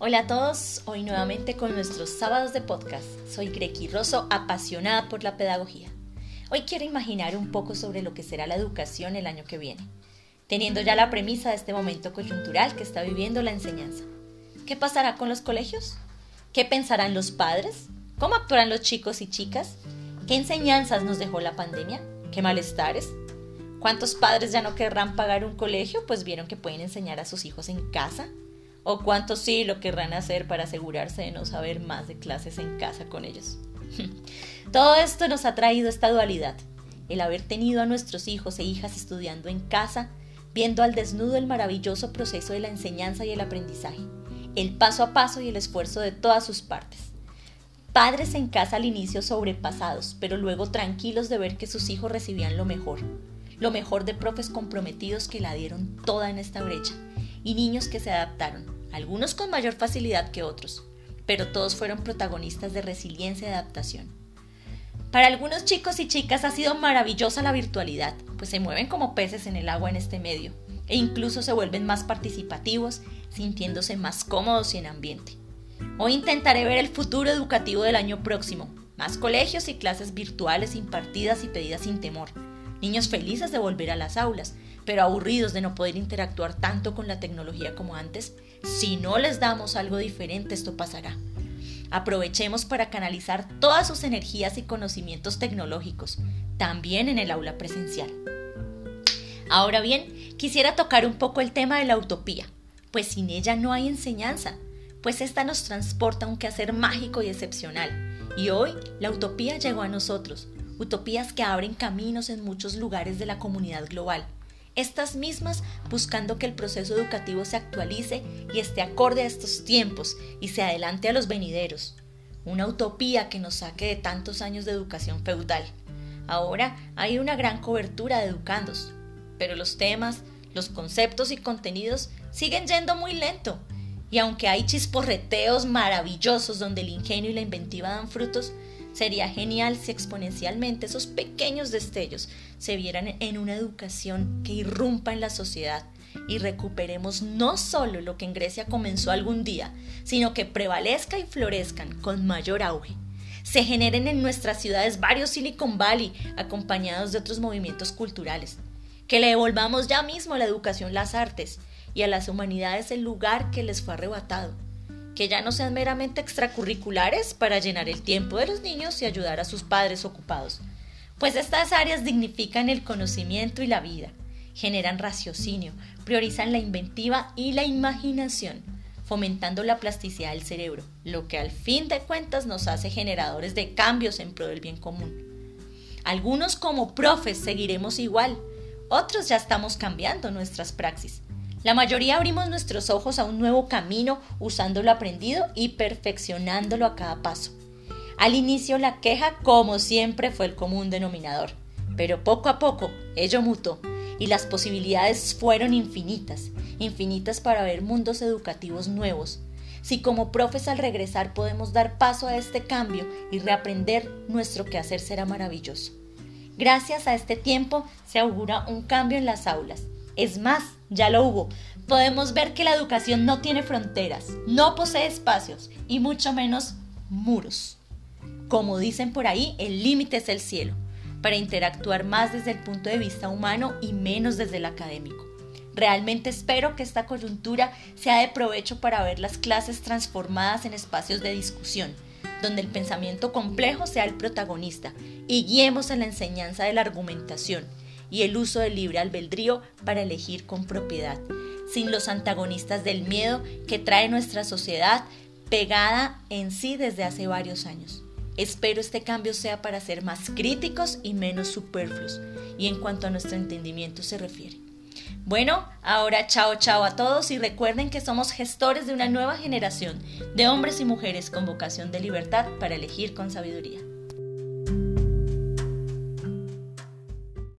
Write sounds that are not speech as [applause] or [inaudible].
Hola a todos, hoy nuevamente con nuestros sábados de podcast. Soy Greki Rosso, apasionada por la pedagogía. Hoy quiero imaginar un poco sobre lo que será la educación el año que viene, teniendo ya la premisa de este momento coyuntural que está viviendo la enseñanza. ¿Qué pasará con los colegios? ¿Qué pensarán los padres? ¿Cómo actuarán los chicos y chicas? ¿Qué enseñanzas nos dejó la pandemia? ¿Qué malestares? ¿Cuántos padres ya no querrán pagar un colegio pues vieron que pueden enseñar a sus hijos en casa? ¿O cuántos sí lo querrán hacer para asegurarse de no saber más de clases en casa con ellos? [laughs] Todo esto nos ha traído esta dualidad, el haber tenido a nuestros hijos e hijas estudiando en casa, viendo al desnudo el maravilloso proceso de la enseñanza y el aprendizaje, el paso a paso y el esfuerzo de todas sus partes. Padres en casa al inicio sobrepasados, pero luego tranquilos de ver que sus hijos recibían lo mejor, lo mejor de profes comprometidos que la dieron toda en esta brecha, y niños que se adaptaron, algunos con mayor facilidad que otros, pero todos fueron protagonistas de resiliencia y adaptación. Para algunos chicos y chicas ha sido maravillosa la virtualidad, pues se mueven como peces en el agua en este medio, e incluso se vuelven más participativos, sintiéndose más cómodos y en ambiente. Hoy intentaré ver el futuro educativo del año próximo, más colegios y clases virtuales impartidas y pedidas sin temor, niños felices de volver a las aulas, pero aburridos de no poder interactuar tanto con la tecnología como antes, si no les damos algo diferente esto pasará. Aprovechemos para canalizar todas sus energías y conocimientos tecnológicos, también en el aula presencial. Ahora bien, quisiera tocar un poco el tema de la utopía, pues sin ella no hay enseñanza, pues esta nos transporta a un quehacer mágico y excepcional. Y hoy la utopía llegó a nosotros, utopías que abren caminos en muchos lugares de la comunidad global estas mismas buscando que el proceso educativo se actualice y esté acorde a estos tiempos y se adelante a los venideros. Una utopía que nos saque de tantos años de educación feudal. Ahora hay una gran cobertura de educandos, pero los temas, los conceptos y contenidos siguen yendo muy lento. Y aunque hay chisporreteos maravillosos donde el ingenio y la inventiva dan frutos, Sería genial si exponencialmente esos pequeños destellos se vieran en una educación que irrumpa en la sociedad y recuperemos no solo lo que en Grecia comenzó algún día, sino que prevalezca y florezcan con mayor auge. Se generen en nuestras ciudades varios Silicon Valley acompañados de otros movimientos culturales. Que le devolvamos ya mismo a la educación las artes y a las humanidades el lugar que les fue arrebatado que ya no sean meramente extracurriculares para llenar el tiempo de los niños y ayudar a sus padres ocupados, pues estas áreas dignifican el conocimiento y la vida, generan raciocinio, priorizan la inventiva y la imaginación, fomentando la plasticidad del cerebro, lo que al fin de cuentas nos hace generadores de cambios en pro del bien común. Algunos como profes seguiremos igual, otros ya estamos cambiando nuestras praxis la mayoría abrimos nuestros ojos a un nuevo camino usando lo aprendido y perfeccionándolo a cada paso. Al inicio la queja, como siempre, fue el común denominador, pero poco a poco ello mutó y las posibilidades fueron infinitas, infinitas para ver mundos educativos nuevos. Si como profes al regresar podemos dar paso a este cambio y reaprender, nuestro quehacer será maravilloso. Gracias a este tiempo se augura un cambio en las aulas es más, ya lo hubo. Podemos ver que la educación no tiene fronteras, no posee espacios y mucho menos muros. Como dicen por ahí, el límite es el cielo, para interactuar más desde el punto de vista humano y menos desde el académico. Realmente espero que esta coyuntura sea de provecho para ver las clases transformadas en espacios de discusión, donde el pensamiento complejo sea el protagonista y guiemos en la enseñanza de la argumentación y el uso del libre albedrío para elegir con propiedad, sin los antagonistas del miedo que trae nuestra sociedad pegada en sí desde hace varios años. Espero este cambio sea para ser más críticos y menos superfluos, y en cuanto a nuestro entendimiento se refiere. Bueno, ahora chao chao a todos y recuerden que somos gestores de una nueva generación de hombres y mujeres con vocación de libertad para elegir con sabiduría.